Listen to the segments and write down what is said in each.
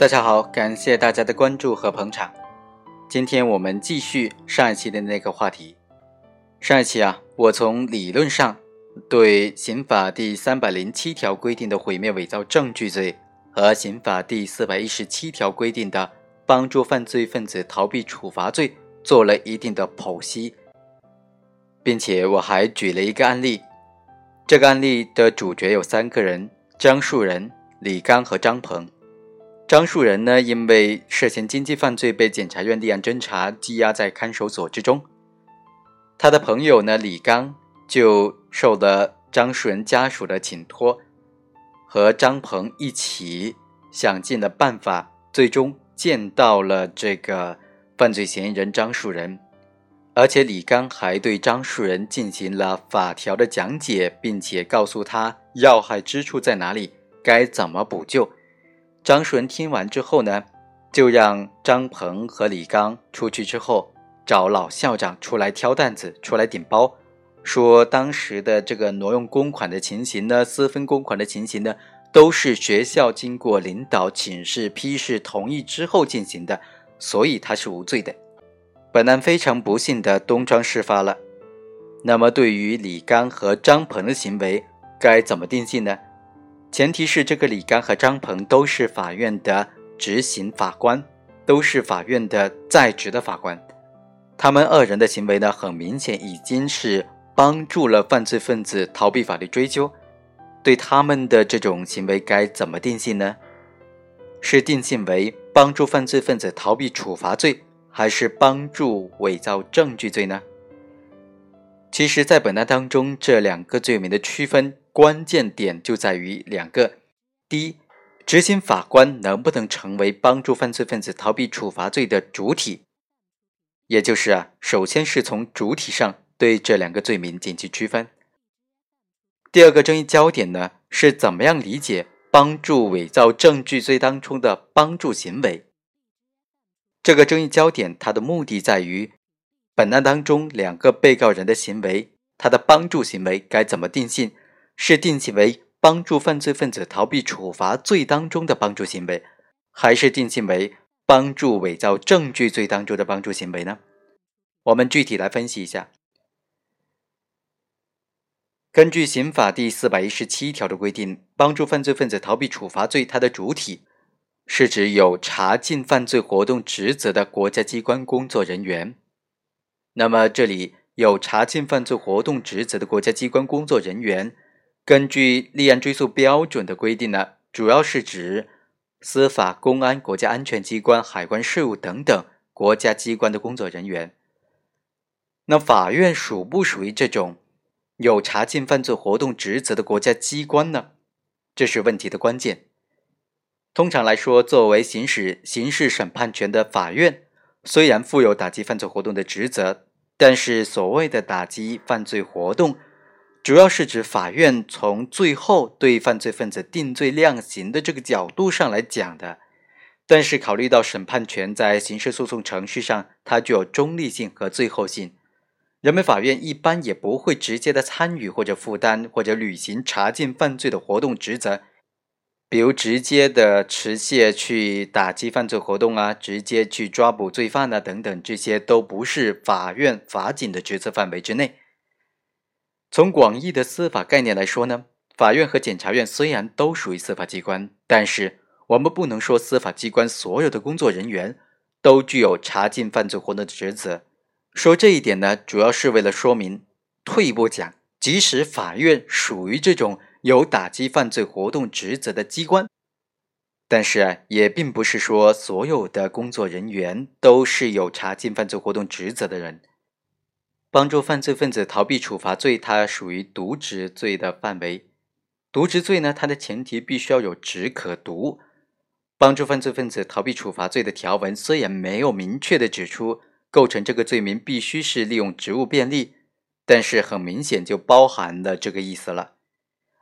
大家好，感谢大家的关注和捧场。今天我们继续上一期的那个话题。上一期啊，我从理论上对刑法第三百零七条规定的毁灭伪造证据罪和刑法第四百一十七条规定的帮助犯罪分子逃避处罚罪做了一定的剖析，并且我还举了一个案例。这个案例的主角有三个人：张树人、李刚和张鹏。张树人呢，因为涉嫌经济犯罪被检察院立案侦查，羁押在看守所之中。他的朋友呢，李刚就受了张树人家属的请托，和张鹏一起想尽了办法，最终见到了这个犯罪嫌疑人张树人。而且李刚还对张树人进行了法条的讲解，并且告诉他要害之处在哪里，该怎么补救。张树人听完之后呢，就让张鹏和李刚出去之后，找老校长出来挑担子，出来顶包，说当时的这个挪用公款的情形呢，私分公款的情形呢，都是学校经过领导请示批示同意之后进行的，所以他是无罪的。本案非常不幸的东窗事发了。那么对于李刚和张鹏的行为，该怎么定性呢？前提是这个李刚和张鹏都是法院的执行法官，都是法院的在职的法官。他们二人的行为呢，很明显已经是帮助了犯罪分子逃避法律追究。对他们的这种行为该怎么定性呢？是定性为帮助犯罪分子逃避处罚罪，还是帮助伪造证据罪呢？其实，在本案当中，这两个罪名的区分。关键点就在于两个：第一，执行法官能不能成为帮助犯罪分子逃避处罚罪的主体？也就是啊，首先是从主体上对这两个罪名进行区分。第二个争议焦点呢，是怎么样理解帮助伪造证据罪当中的帮助行为？这个争议焦点，它的目的在于本案当中两个被告人的行为，他的帮助行为该怎么定性？是定性为帮助犯罪分子逃避处罚罪当中的帮助行为，还是定性为帮助伪造证据罪当中的帮助行为呢？我们具体来分析一下。根据刑法第四百一十七条的规定，帮助犯罪分子逃避处罚罪，它的主体是指有查禁犯罪活动职责的国家机关工作人员。那么，这里有查禁犯罪活动职责的国家机关工作人员。根据立案追诉标准的规定呢，主要是指司法、公安、国家安全机关、海关事务等等国家机关的工作人员。那法院属不属于这种有查禁犯罪活动职责的国家机关呢？这是问题的关键。通常来说，作为行使刑事审判权的法院，虽然负有打击犯罪活动的职责，但是所谓的打击犯罪活动。主要是指法院从最后对犯罪分子定罪量刑的这个角度上来讲的，但是考虑到审判权在刑事诉讼程序上它具有中立性和最后性，人民法院一般也不会直接的参与或者负担或者履行查禁犯罪的活动职责，比如直接的持械去打击犯罪活动啊，直接去抓捕罪犯啊等等，这些都不是法院法警的职责范围之内。从广义的司法概念来说呢，法院和检察院虽然都属于司法机关，但是我们不能说司法机关所有的工作人员都具有查禁犯罪活动的职责。说这一点呢，主要是为了说明，退一步讲，即使法院属于这种有打击犯罪活动职责的机关，但是，也并不是说所有的工作人员都是有查禁犯罪活动职责的人。帮助犯罪分子逃避处罚罪，它属于渎职罪的范围。渎职罪呢，它的前提必须要有职可渎。帮助犯罪分子逃避处罚罪的条文虽然没有明确的指出构成这个罪名必须是利用职务便利，但是很明显就包含了这个意思了。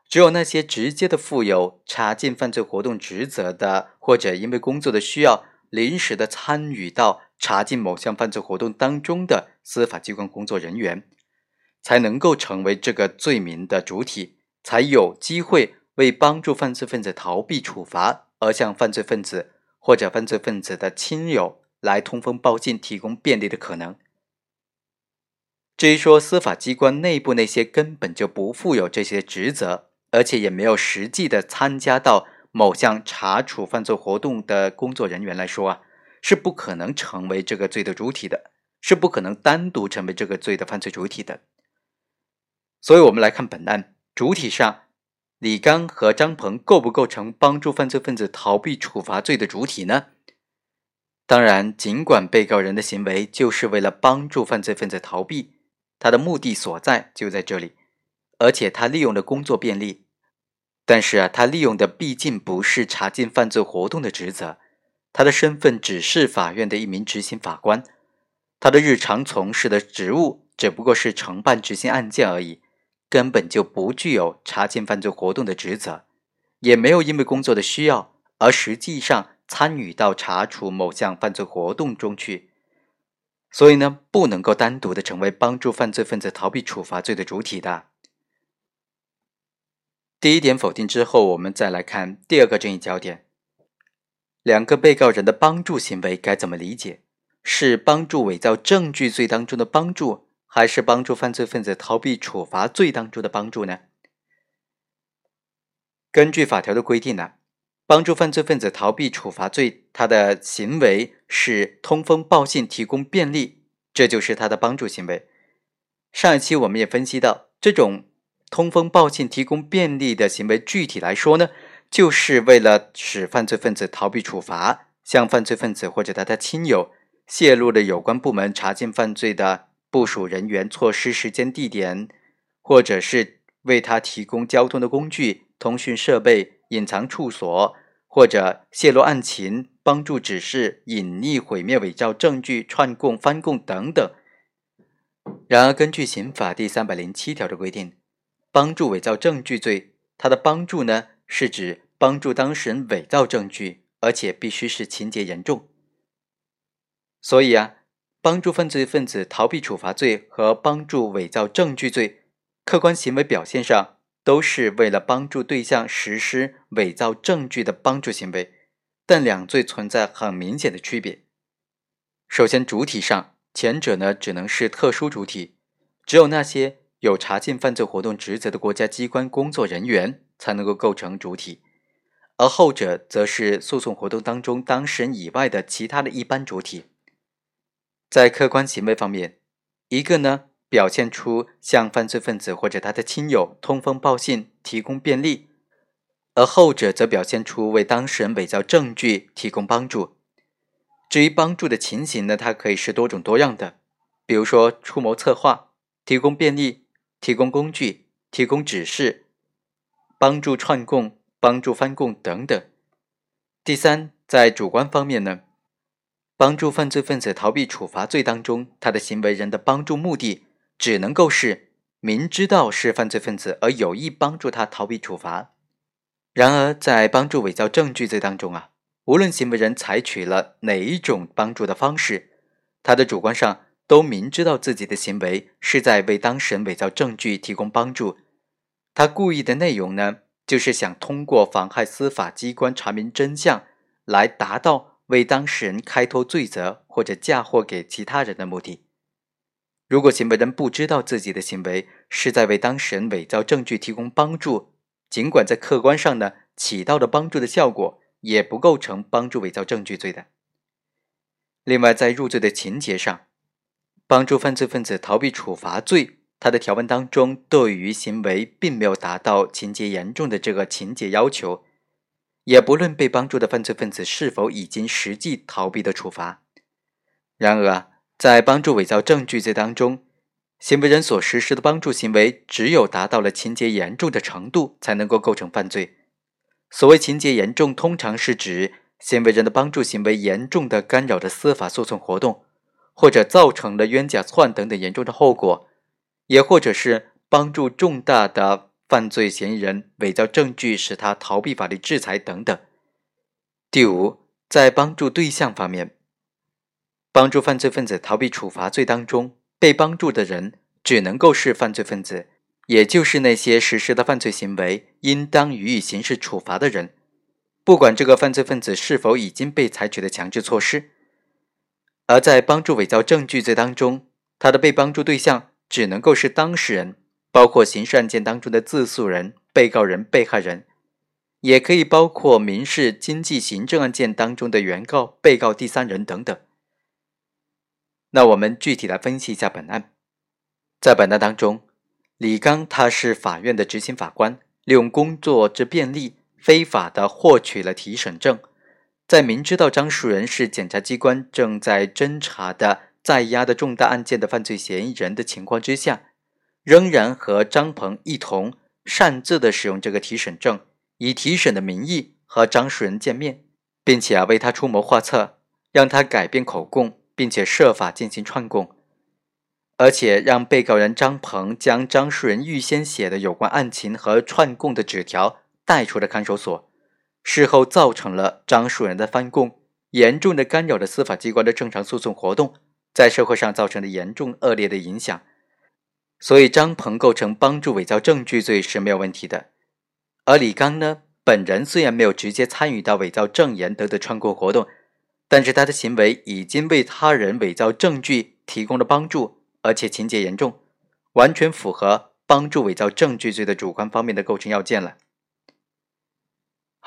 只有那些直接的负有查禁犯罪活动职责的，或者因为工作的需要临时的参与到。查禁某项犯罪活动当中的司法机关工作人员，才能够成为这个罪名的主体，才有机会为帮助犯罪分子逃避处罚而向犯罪分子或者犯罪分子的亲友来通风报信、提供便利的可能。至于说司法机关内部那些根本就不负有这些职责，而且也没有实际的参加到某项查处犯罪活动的工作人员来说啊，是不可能成为这个罪的主体的，是不可能单独成为这个罪的犯罪主体的。所以，我们来看本案主体上，李刚和张鹏构不构成帮助犯罪分子逃避处罚罪的主体呢？当然，尽管被告人的行为就是为了帮助犯罪分子逃避。他的目的所在就在这里，而且他利用的工作便利，但是啊，他利用的毕竟不是查禁犯罪活动的职责，他的身份只是法院的一名执行法官，他的日常从事的职务只不过是承办执行案件而已，根本就不具有查禁犯罪活动的职责，也没有因为工作的需要而实际上参与到查处某项犯罪活动中去。所以呢，不能够单独的成为帮助犯罪分子逃避处罚罪的主体的。第一点否定之后，我们再来看第二个争议焦点：两个被告人的帮助行为该怎么理解？是帮助伪造证据罪当中的帮助，还是帮助犯罪分子逃避处罚罪当中的帮助呢？根据法条的规定呢？帮助犯罪分子逃避处罚罪，他的行为是通风报信、提供便利，这就是他的帮助行为。上一期我们也分析到，这种通风报信、提供便利的行为，具体来说呢，就是为了使犯罪分子逃避处罚，向犯罪分子或者他的亲友泄露了有关部门查禁犯罪的部署人员、措施、时间、地点，或者是为他提供交通的工具、通讯设备。隐藏处所，或者泄露案情，帮助指示、隐匿、毁灭、伪造证据、串供、翻供等等。然而，根据刑法第三百零七条的规定，帮助伪造证据罪，它的帮助呢，是指帮助当事人伪造证据，而且必须是情节严重。所以啊，帮助犯罪分子逃避处罚罪和帮助伪造证据罪，客观行为表现上。都是为了帮助对象实施伪造证据的帮助行为，但两罪存在很明显的区别。首先，主体上，前者呢只能是特殊主体，只有那些有查禁犯罪活动职责的国家机关工作人员才能够构成主体，而后者则是诉讼活动当中当事人以外的其他的一般主体。在客观行为方面，一个呢。表现出向犯罪分子或者他的亲友通风报信、提供便利，而后者则表现出为当事人伪造证据提供帮助。至于帮助的情形呢，它可以是多种多样的，比如说出谋策划、提供便利、提供工具、提供指示、帮助串供、帮助翻供等等。第三，在主观方面呢，帮助犯罪分子逃避处罚罪当中，他的行为人的帮助目的。只能够是明知道是犯罪分子而有意帮助他逃避处罚。然而，在帮助伪造证据罪当中啊，无论行为人采取了哪一种帮助的方式，他的主观上都明知道自己的行为是在为当事人伪造证据提供帮助。他故意的内容呢，就是想通过妨害司法机关查明真相，来达到为当事人开脱罪责或者嫁祸给其他人的目的。如果行为人不知道自己的行为是在为当事人伪造证据提供帮助，尽管在客观上呢起到了帮助的效果，也不构成帮助伪造证据罪的。另外，在入罪的情节上，帮助犯罪分子逃避处罚罪，它的条文当中对于行为并没有达到情节严重的这个情节要求，也不论被帮助的犯罪分子是否已经实际逃避的处罚。然而。在帮助伪造证据罪当中，行为人所实施的帮助行为，只有达到了情节严重的程度，才能够构成犯罪。所谓情节严重，通常是指行为人的帮助行为严重的干扰了司法诉讼活动，或者造成了冤假错案等等严重的后果，也或者是帮助重大的犯罪嫌疑人伪造证据，使他逃避法律制裁等等。第五，在帮助对象方面。帮助犯罪分子逃避处罚罪当中，被帮助的人只能够是犯罪分子，也就是那些实施的犯罪行为应当予以刑事处罚的人。不管这个犯罪分子是否已经被采取的强制措施。而在帮助伪造证据罪当中，他的被帮助对象只能够是当事人，包括刑事案件当中的自诉人、被告人、被害人，也可以包括民事、经济、行政案件当中的原告、被告、第三人等等。那我们具体来分析一下本案。在本案当中，李刚他是法院的执行法官，利用工作之便利，非法的获取了提审证，在明知道张树人是检察机关正在侦查的在押的重大案件的犯罪嫌疑人的情况之下，仍然和张鹏一同擅自的使用这个提审证，以提审的名义和张树人见面，并且啊为他出谋划策，让他改变口供。并且设法进行串供，而且让被告人张鹏将张树人预先写的有关案情和串供的纸条带出了看守所，事后造成了张树人的翻供，严重的干扰了司法机关的正常诉讼活动，在社会上造成了严重恶劣的影响。所以张鹏构成帮助伪造证据罪是没有问题的。而李刚呢，本人虽然没有直接参与到伪造证言等的串供活动。但是他的行为已经为他人伪造证据提供了帮助，而且情节严重，完全符合帮助伪造证据罪的主观方面的构成要件了。